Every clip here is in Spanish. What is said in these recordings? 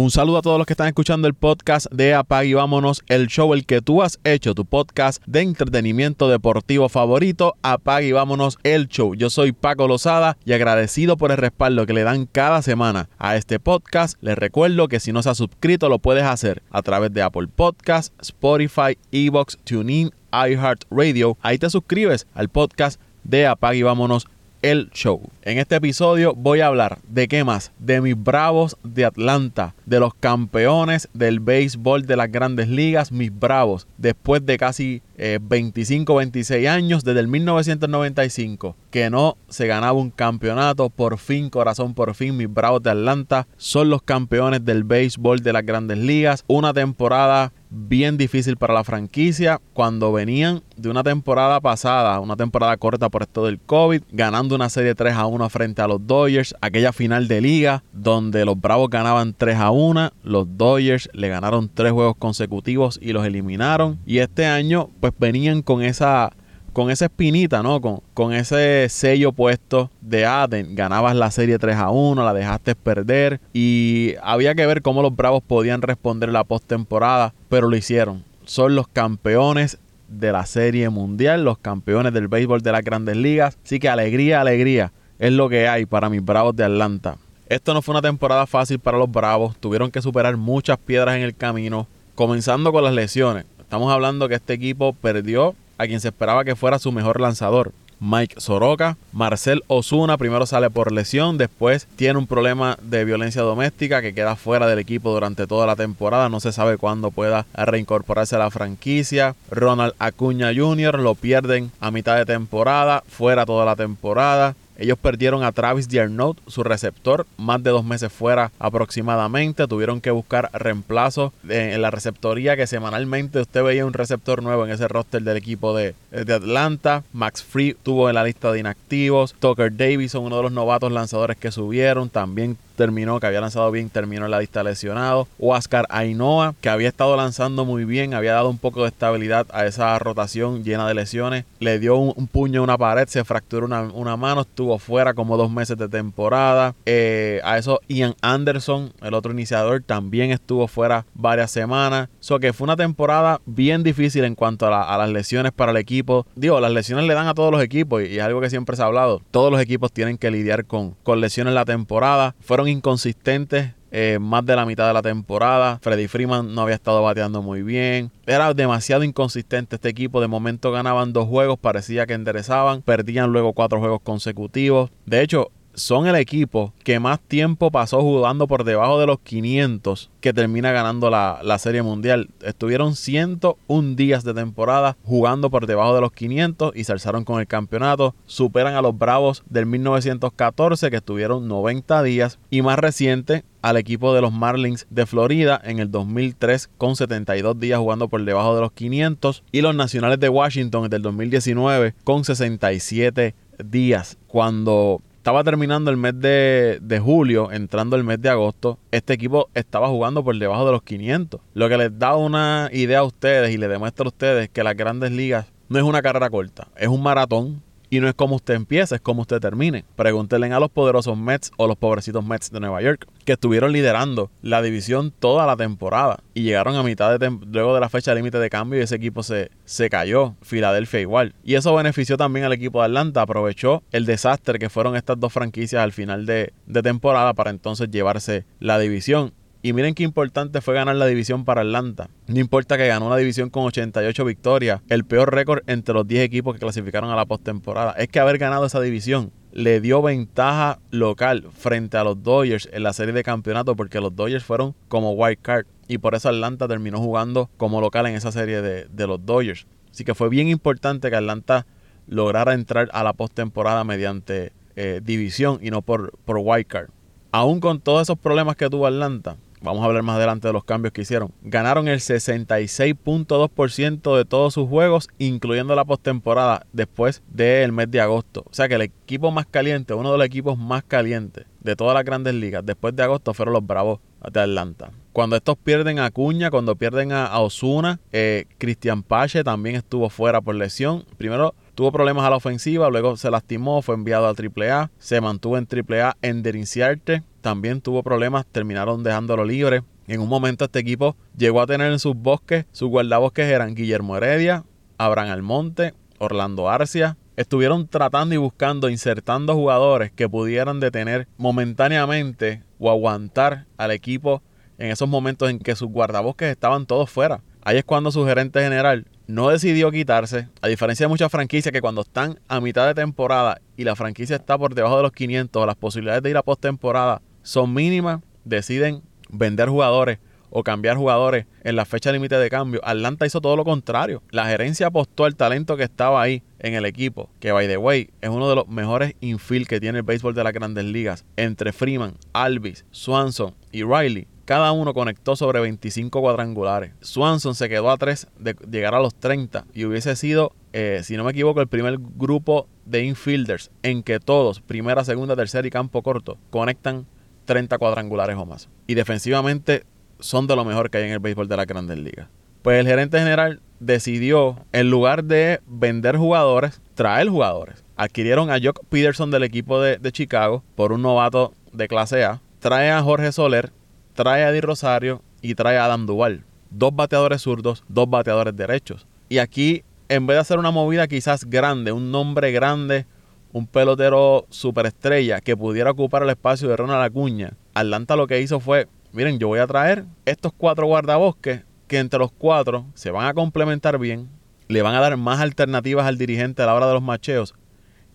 Un saludo a todos los que están escuchando el podcast de Apag y Vámonos, el show el que tú has hecho, tu podcast de entretenimiento deportivo favorito, Apag y Vámonos, el show. Yo soy Paco Lozada y agradecido por el respaldo que le dan cada semana a este podcast. Les recuerdo que si no se ha suscrito lo puedes hacer a través de Apple Podcasts, Spotify, Evox, TuneIn, iHeartRadio. Ahí te suscribes al podcast de Apag y Vámonos, el show. En este episodio voy a hablar de qué más, de mis Bravos de Atlanta, de los campeones del béisbol de las grandes ligas, mis Bravos, después de casi 25, eh, 26 años, desde el 1995, que no se ganaba un campeonato, por fin, corazón, por fin, mis Bravos de Atlanta son los campeones del béisbol de las grandes ligas, una temporada bien difícil para la franquicia cuando venían de una temporada pasada, una temporada corta por esto del COVID, ganando una serie 3 a 1 frente a los Dodgers, aquella final de liga donde los Bravos ganaban 3 a 1, los Dodgers le ganaron 3 juegos consecutivos y los eliminaron y este año pues venían con esa con esa espinita, ¿no? Con, con ese sello puesto de Aden. Ganabas la serie 3 a 1, la dejaste perder. Y había que ver cómo los Bravos podían responder la postemporada, pero lo hicieron. Son los campeones de la serie mundial, los campeones del béisbol de las grandes ligas. Así que alegría, alegría es lo que hay para mis Bravos de Atlanta. Esto no fue una temporada fácil para los Bravos. Tuvieron que superar muchas piedras en el camino, comenzando con las lesiones. Estamos hablando que este equipo perdió a quien se esperaba que fuera su mejor lanzador. Mike Soroka. Marcel Osuna primero sale por lesión, después tiene un problema de violencia doméstica que queda fuera del equipo durante toda la temporada. No se sabe cuándo pueda reincorporarse a la franquicia. Ronald Acuña Jr. lo pierden a mitad de temporada, fuera toda la temporada. Ellos perdieron a Travis Diarnaud, su receptor, más de dos meses fuera aproximadamente. Tuvieron que buscar reemplazo en la receptoría que semanalmente usted veía un receptor nuevo en ese roster del equipo de, de Atlanta. Max Free tuvo en la lista de inactivos. Tucker Davison, uno de los novatos lanzadores que subieron, también terminó, que había lanzado bien, terminó en la lista lesionado. Oscar Ainoa, que había estado lanzando muy bien, había dado un poco de estabilidad a esa rotación llena de lesiones. Le dio un, puño a una pared, se fracturó una, mano, estuvo fuera como dos meses de temporada. Eh, a eso Ian Anderson, el otro iniciador, también estuvo fuera varias semanas. So que fue una temporada bien difícil en cuanto a, las lesiones para el equipo. Digo, las lesiones le dan a todos los equipos y, es algo que siempre se ha hablado. Todos los equipos tienen que lidiar con, con lesiones la temporada. Fueron inconsistentes eh, más de la mitad de la temporada. Freddy Freeman no había estado bateando muy bien. Era demasiado inconsistente este equipo. De momento ganaban dos juegos, parecía que enderezaban. Perdían luego cuatro juegos consecutivos. De hecho, son el equipo que más tiempo pasó jugando por debajo de los 500 que termina ganando la, Serie Mundial. Estuvieron 101 días de temporada jugando por debajo de los 500 y se alzaron con el campeonato. Superan a los Bravos del 1914 que estuvieron 90 días y más reciente al equipo de los Marlins de Florida en el 2003 con 72 días jugando por debajo de los 500 y los Nacionales de Washington del 2019 con 67 días cuando estaba terminando el mes de, julio, entrando el mes de agosto, este equipo estaba jugando por debajo de los 500. Lo que les da una idea a ustedes y les demuestra a ustedes que las grandes ligas no es una carrera corta, es un maratón y no es como usted empieza, es como usted termine. Pregúntenle a los poderosos Mets o los pobrecitos Mets de Nueva York, que estuvieron liderando la división toda la temporada y llegaron a mitad de luego de la fecha límite de cambio y ese equipo se, se cayó. Filadelfia igual. Y eso benefició también al equipo de Atlanta. Aprovechó el desastre que fueron estas dos franquicias al final de, de temporada para entonces llevarse la división. Y miren qué importante fue ganar la división para Atlanta. No importa que ganó una división con 88 victorias, el peor récord entre los 10 equipos que clasificaron a la postemporada. Es que haber ganado esa división le dio ventaja local frente a los Dodgers en la serie de campeonato porque los Dodgers fueron como wild card y por eso Atlanta terminó jugando como local en esa serie de, los Dodgers. Así que fue bien importante que Atlanta lograra entrar a la postemporada mediante eh, división y no por, por wild card. Aún con todos esos problemas que tuvo Atlanta, vamos a hablar más adelante de los cambios que hicieron, ganaron el 66.2% de todos sus juegos, incluyendo la postemporada después del mes de agosto. O sea que el equipo más caliente, uno de los equipos más calientes de todas las grandes ligas después de agosto fueron los Bravos de Atlanta. Cuando estos pierden a Cuña, cuando pierden a, Osuna, eh, Cristian Pache también estuvo fuera por lesión. Primero tuvo problemas a la ofensiva, luego se lastimó, fue enviado a AAA, se mantuvo en AAA. Ender Inciarte también tuvo problemas, terminaron dejándolo libre. En un momento este equipo llegó a tener en sus bosques, sus guardabosques eran Guillermo Heredia, Abraham Almonte, Orlando Arcia, estuvieron tratando y buscando, insertando jugadores que pudieran detener momentáneamente o aguantar al equipo en esos momentos en que sus guardabosques estaban todos fuera. Ahí es cuando su gerente general no decidió quitarse, a diferencia de muchas franquicias que cuando están a mitad de temporada y la franquicia está por debajo de los 500, las posibilidades de ir a postemporada son mínimas, deciden vender jugadores o cambiar jugadores en la fecha límite de cambio. Atlanta hizo todo lo contrario. La gerencia apostó al talento que estaba ahí en el equipo, que by the way es uno de los mejores infield que tiene el béisbol de las grandes ligas. Entre Freeman, Alvis, Swanson y Riley, cada uno conectó sobre 25 cuadrangulares. Swanson se quedó a 3 de llegar a los 30 y hubiese sido, eh, si no me equivoco, el primer grupo de infielders en que todos, primera, segunda, tercera y campo corto, conectan 30 cuadrangulares o más. Y defensivamente son de lo mejor que hay en el béisbol de la grandes ligas. Pues el gerente general decidió, en lugar de vender jugadores, traer jugadores. Adquirieron a Jock Peterson del equipo de, Chicago por un novato de clase A. Trae a Jorge Soler, trae a Di Rosario y trae a Adam Duval. Dos bateadores zurdos, dos bateadores derechos. Y aquí, en vez de hacer una movida quizás grande, un nombre grande, un pelotero superestrella que pudiera ocupar el espacio de Ronald Acuña, Atlanta lo que hizo fue miren, yo voy a traer estos cuatro guardabosques que entre los cuatro se van a complementar bien, le van a dar más alternativas al dirigente a la hora de los macheos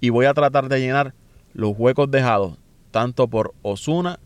y voy a tratar de llenar los huecos dejados tanto por Osuna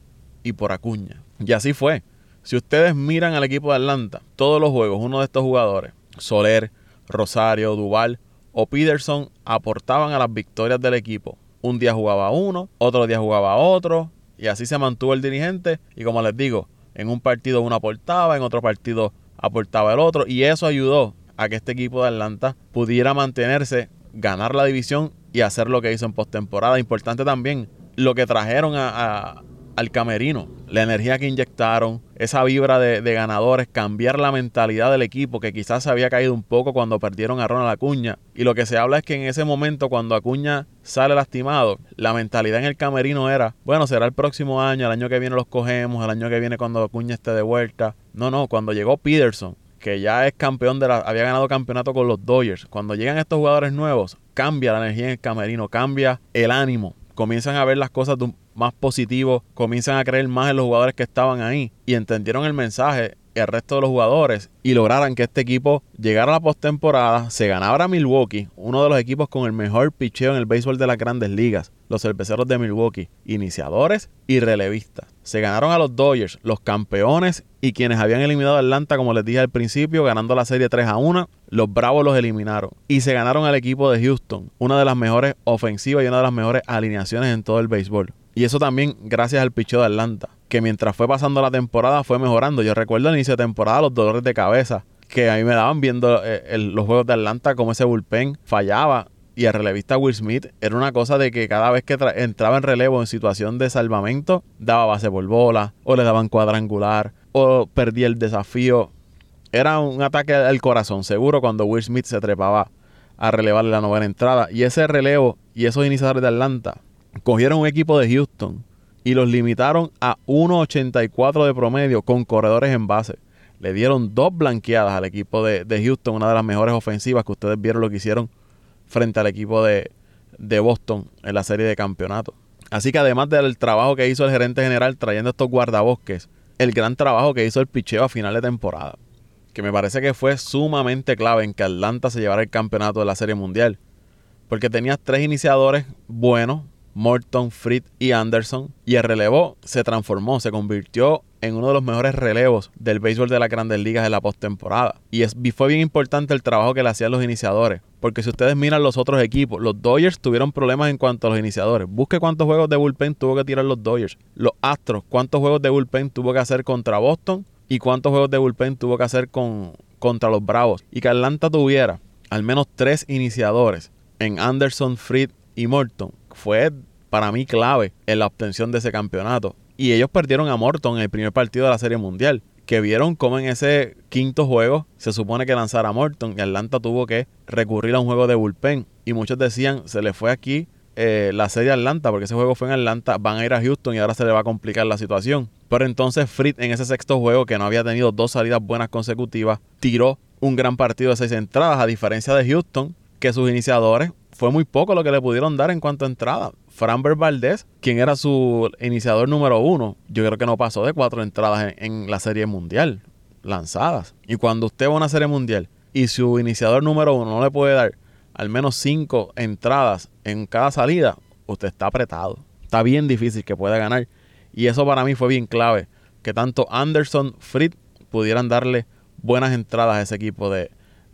y por Acuña. Y así fue. Si ustedes miran al equipo de Atlanta, todos los juegos, uno de estos jugadores, Soler, Rosario, Duval o Peterson, aportaban a las victorias del equipo. Un día jugaba uno, otro día jugaba otro, y así se mantuvo el dirigente. Y como les digo, en un partido uno aportaba, en otro partido aportaba el otro. Y eso ayudó a que este equipo de Atlanta pudiera mantenerse, ganar la división y hacer lo que hizo en postemporada. Importante también lo que trajeron a, al camerino, la energía que inyectaron, esa vibra de, ganadores, cambiar la mentalidad del equipo que quizás se había caído un poco cuando perdieron a Ronald Acuña. Y lo que se habla es que en ese momento cuando Acuña sale lastimado, la mentalidad en el camerino era, bueno, será el próximo año, el año que viene los cogemos, el año que viene cuando Acuña esté de vuelta. No, no, cuando llegó Peterson, que ya es campeón de la, había ganado campeonato con los Dodgers, cuando llegan estos jugadores nuevos, cambia la energía en el camerino, cambia el ánimo, comienzan a ver las cosas de un más positivo, comienzan a creer más en los jugadores que estaban ahí y entendieron el mensaje el resto de los jugadores y lograran que este equipo llegara a la postemporada, se ganara Milwaukee, uno de los equipos con el mejor picheo en el béisbol de las grandes ligas, los cerveceros de Milwaukee, iniciadores y relevistas. Se ganaron a los Dodgers, los campeones y quienes habían eliminado a Atlanta, como les dije al principio, ganando la serie 3 a 1. Los Bravos los eliminaron y se ganaron al equipo de Houston, una de las mejores ofensivas y una de las mejores alineaciones en todo el béisbol. Y eso también gracias al picheo de Atlanta, que mientras fue pasando la temporada fue mejorando. Yo recuerdo al inicio de temporada los dolores de cabeza que a mí me daban viendo eh, los juegos de Atlanta, como ese bullpen fallaba. Y el relevista Will Smith era una cosa de que cada vez que entraba en relevo en situación de salvamento, daba base por bola, o le daban cuadrangular, o perdía el desafío. Era un ataque al corazón, seguro, cuando Will Smith se trepaba a relevarle la novena entrada. Y ese relevo y esos iniciadores de Atlanta cogieron un equipo de Houston y los limitaron a 1.84 de promedio con corredores en base. Le dieron dos blanqueadas al equipo de, Houston, una de las mejores ofensivas que ustedes vieron lo que hicieron frente al equipo de, de Boston en la serie de campeonato. Así que además del trabajo que hizo el gerente general trayendo estos guardabosques, el gran trabajo que hizo el picheo a final de temporada, que me parece que fue sumamente clave en que Atlanta se llevara el campeonato de la Serie Mundial. Porque tenías tres iniciadores buenos, Morton, Fritz y Anderson. Y el relevo se transformó, se convirtió en uno de los mejores relevos del béisbol de las grandes ligas en la postemporada. Y es, fue bien importante el trabajo que le hacían los iniciadores. Porque si ustedes miran los otros equipos, los Dodgers tuvieron problemas en cuanto a los iniciadores. Busque cuántos juegos de bullpen tuvo que tirar los Dodgers. Los Astros, cuántos juegos de bullpen tuvo que hacer contra Boston y cuántos juegos de bullpen tuvo que hacer con, contra los Bravos. Y que Atlanta tuviera al menos tres iniciadores en Anderson, Fritz y Morton fue para mí clave en la obtención de ese campeonato. Y ellos perdieron a Morton en el primer partido de la Serie Mundial. Que vieron cómo en ese quinto juego se supone que lanzara a Morton y Atlanta tuvo que recurrir a un juego de bullpen. Y muchos decían, se le fue aquí eh, la serie Atlanta, porque ese juego fue en Atlanta, van a ir a Houston y ahora se le va a complicar la situación. Pero entonces Fritz en ese sexto juego, que no había tenido dos salidas buenas consecutivas, tiró un gran partido de seis entradas, a diferencia de Houston, que sus iniciadores fue muy poco lo que le pudieron dar en cuanto a entradas. Framber Valdez, quien era su iniciador número uno, yo creo que no pasó de cuatro entradas en, la serie mundial lanzadas. Y cuando usted va a una serie mundial y su iniciador número uno no le puede dar al menos cinco entradas en cada salida, usted está apretado. Está bien difícil que pueda ganar. Y eso para mí fue bien clave. Que tanto Anderson, Fritz pudieran darle buenas entradas a ese equipo de,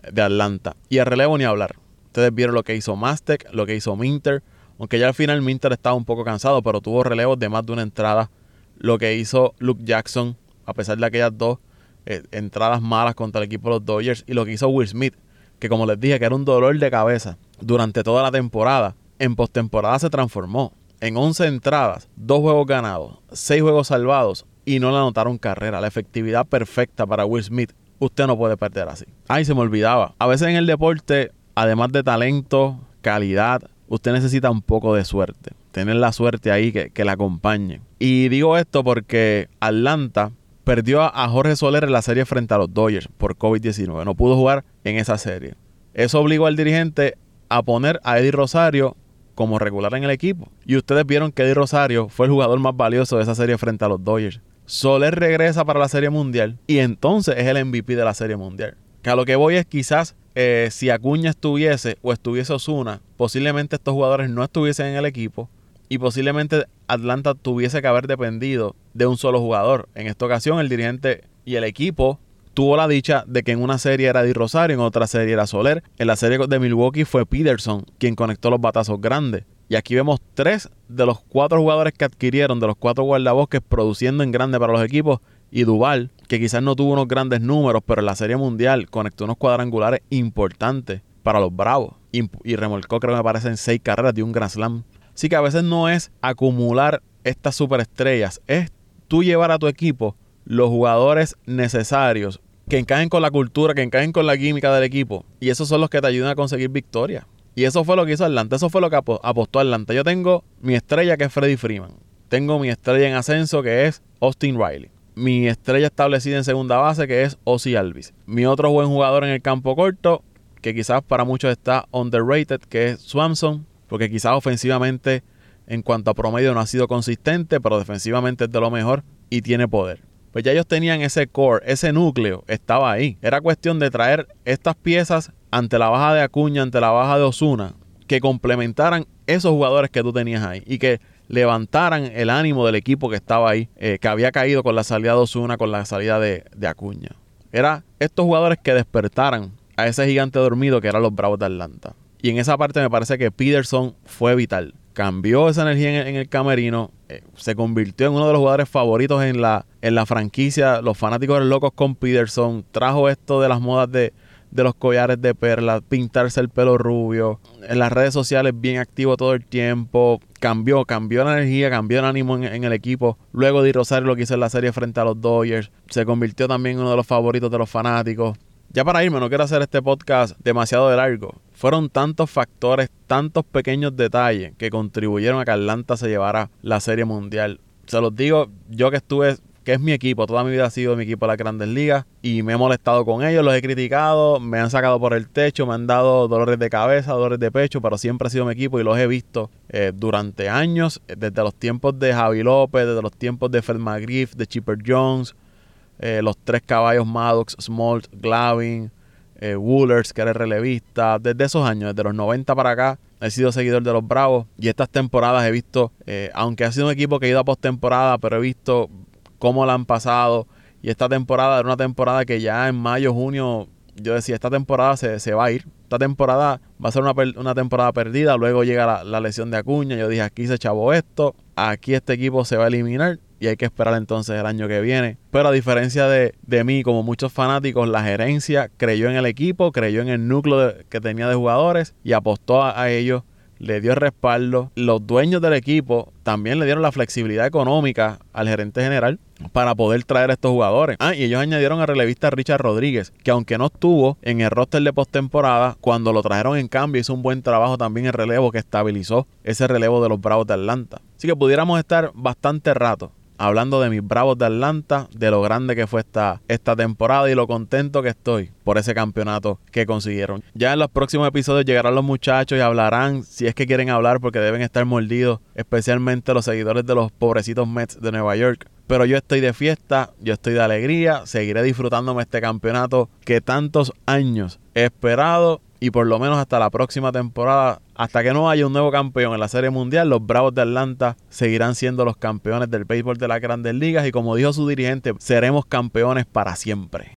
Atlanta. Y a relevo ni hablar. Ustedes vieron lo que hizo Mastek, lo que hizo Minter. Aunque ya al final Minter estaba un poco cansado, pero tuvo relevos de más de una entrada. Lo que hizo Luke Jackson, a pesar de aquellas dos eh, entradas malas contra el equipo de los Dodgers. Y lo que hizo Will Smith, que como les dije, que era un dolor de cabeza durante toda la temporada, en postemporada se transformó. En 11 entradas, dos juegos ganados, 6 juegos salvados y no le anotaron carrera. La efectividad perfecta para Will Smith. Usted no puede perder así. Ay, se me olvidaba. A veces en el deporte, además de talento, calidad, usted necesita un poco de suerte. Tener la suerte ahí que, que la acompañe. Y digo esto porque Atlanta perdió a Jorge Soler en la serie frente a los Dodgers por COVID-19. No pudo jugar en esa serie. Eso obligó al dirigente a poner a Eddie Rosario como regular en el equipo. Y ustedes vieron que Eddie Rosario fue el jugador más valioso de esa serie frente a los Dodgers. Soler regresa para la Serie Mundial y entonces es el MVP de la Serie Mundial. Que a lo que voy es quizás eh, si Acuña estuviese o estuviese Osuna, posiblemente estos jugadores no estuviesen en el equipo y posiblemente Atlanta tuviese que haber dependido de un solo jugador. En esta ocasión el dirigente y el equipo tuvo la dicha de que en una serie era Di Rosario, en otra serie era Soler. En la serie de Milwaukee fue Peterson quien conectó los batazos grandes. Y aquí vemos tres de los cuatro jugadores que adquirieron, de los cuatro guardabosques, produciendo en grande para los equipos. Y Duval, que quizás no tuvo unos grandes números, pero en la serie mundial conectó unos cuadrangulares importantes para los Bravos. Y, remolcó, creo que me parecen seis carreras de un Grand Slam. Así que a veces no es acumular estas superestrellas, es tú llevar a tu equipo los jugadores necesarios que encajen con la cultura, que encajen con la química del equipo. Y esos son los que te ayudan a conseguir victoria. Y eso fue lo que hizo Atlanta, eso fue lo que apostó Atlanta. Yo tengo mi estrella que es Freddy Freeman. Tengo mi estrella en ascenso que es Austin Riley. Mi estrella establecida en segunda base que es Ozzy Alvis. Mi otro buen jugador en el campo corto, que quizás para muchos está underrated, que es Swanson. Porque quizás ofensivamente en cuanto a promedio no ha sido consistente, pero defensivamente es de lo mejor y tiene poder pues ya ellos tenían ese core, ese núcleo, estaba ahí. Era cuestión de traer estas piezas ante la baja de Acuña, ante la baja de Osuna, que complementaran esos jugadores que tú tenías ahí y que levantaran el ánimo del equipo que estaba ahí, eh, que había caído con la salida de Osuna, con la salida de, Acuña. Era estos jugadores que despertaran a ese gigante dormido que eran los Bravos de Atlanta. Y en esa parte me parece que Peterson fue vital. Cambió esa energía en el, camerino, eh, se convirtió en uno de los jugadores favoritos en la, en la franquicia. Los fanáticos locos con Peterson. Trajo esto de las modas de, de los collares de perlas, pintarse el pelo rubio. En las redes sociales bien activo todo el tiempo. Cambió, cambió la energía, cambió el ánimo en, el equipo. Luego de Rosario lo que hizo en la serie frente a los Dodgers. Se convirtió también en uno de los favoritos de los fanáticos. Ya para irme, no quiero hacer este podcast demasiado de largo. Fueron tantos factores, tantos pequeños detalles que contribuyeron a que Atlanta se llevara la Serie Mundial. Se los digo, yo que estuve, que es mi equipo, toda mi vida ha sido mi equipo de las grandes ligas y me he molestado con ellos, los he criticado, me han sacado por el techo, me han dado dolores de cabeza, dolores de pecho, pero siempre ha sido mi equipo y los he visto eh, durante años, desde los tiempos de Javi López, desde los tiempos de Fred McGriff, de Chipper Jones, eh, los tres caballos Maddox, Smalt, Glavin, eh, Woolers, que era relevista. Desde esos años, desde los 90 para acá, he sido seguidor de los Bravos. Y estas temporadas he visto, eh, aunque ha sido un equipo que ha ido a postemporada, pero he visto cómo la han pasado. Y esta temporada era una temporada que ya en mayo, junio, yo decía, esta temporada se, se va a ir. Esta temporada va a ser una, una temporada perdida. Luego llega la, la, lesión de Acuña. Yo dije, aquí se chavó esto. Aquí este equipo se va a eliminar y hay que esperar entonces el año que viene. Pero a diferencia de, mí, como muchos fanáticos, la gerencia creyó en el equipo, creyó en el núcleo que tenía de jugadores y apostó a, ellos. Le dio respaldo. Los dueños del equipo también le dieron la flexibilidad económica al gerente general para poder traer a estos jugadores. Ah, y ellos añadieron al relevista Richard Rodríguez, que aunque no estuvo en el roster de postemporada, cuando lo trajeron en cambio hizo un buen trabajo también en relevo que estabilizó ese relevo de los Bravos de Atlanta. Así que pudiéramos estar bastante rato hablando de mis Bravos de Atlanta, de lo grande que fue esta, esta temporada y lo contento que estoy por ese campeonato que consiguieron. Ya en los próximos episodios llegarán los muchachos y hablarán, si es que quieren hablar, porque deben estar mordidos, especialmente los seguidores de los pobrecitos Mets de Nueva York. Pero yo estoy de fiesta, yo estoy de alegría, seguiré disfrutándome este campeonato que tantos años he esperado y por lo menos hasta la próxima temporada, hasta que no haya un nuevo campeón en la Serie Mundial, los Bravos de Atlanta seguirán siendo los campeones del béisbol de las grandes ligas y como dijo su dirigente, seremos campeones para siempre.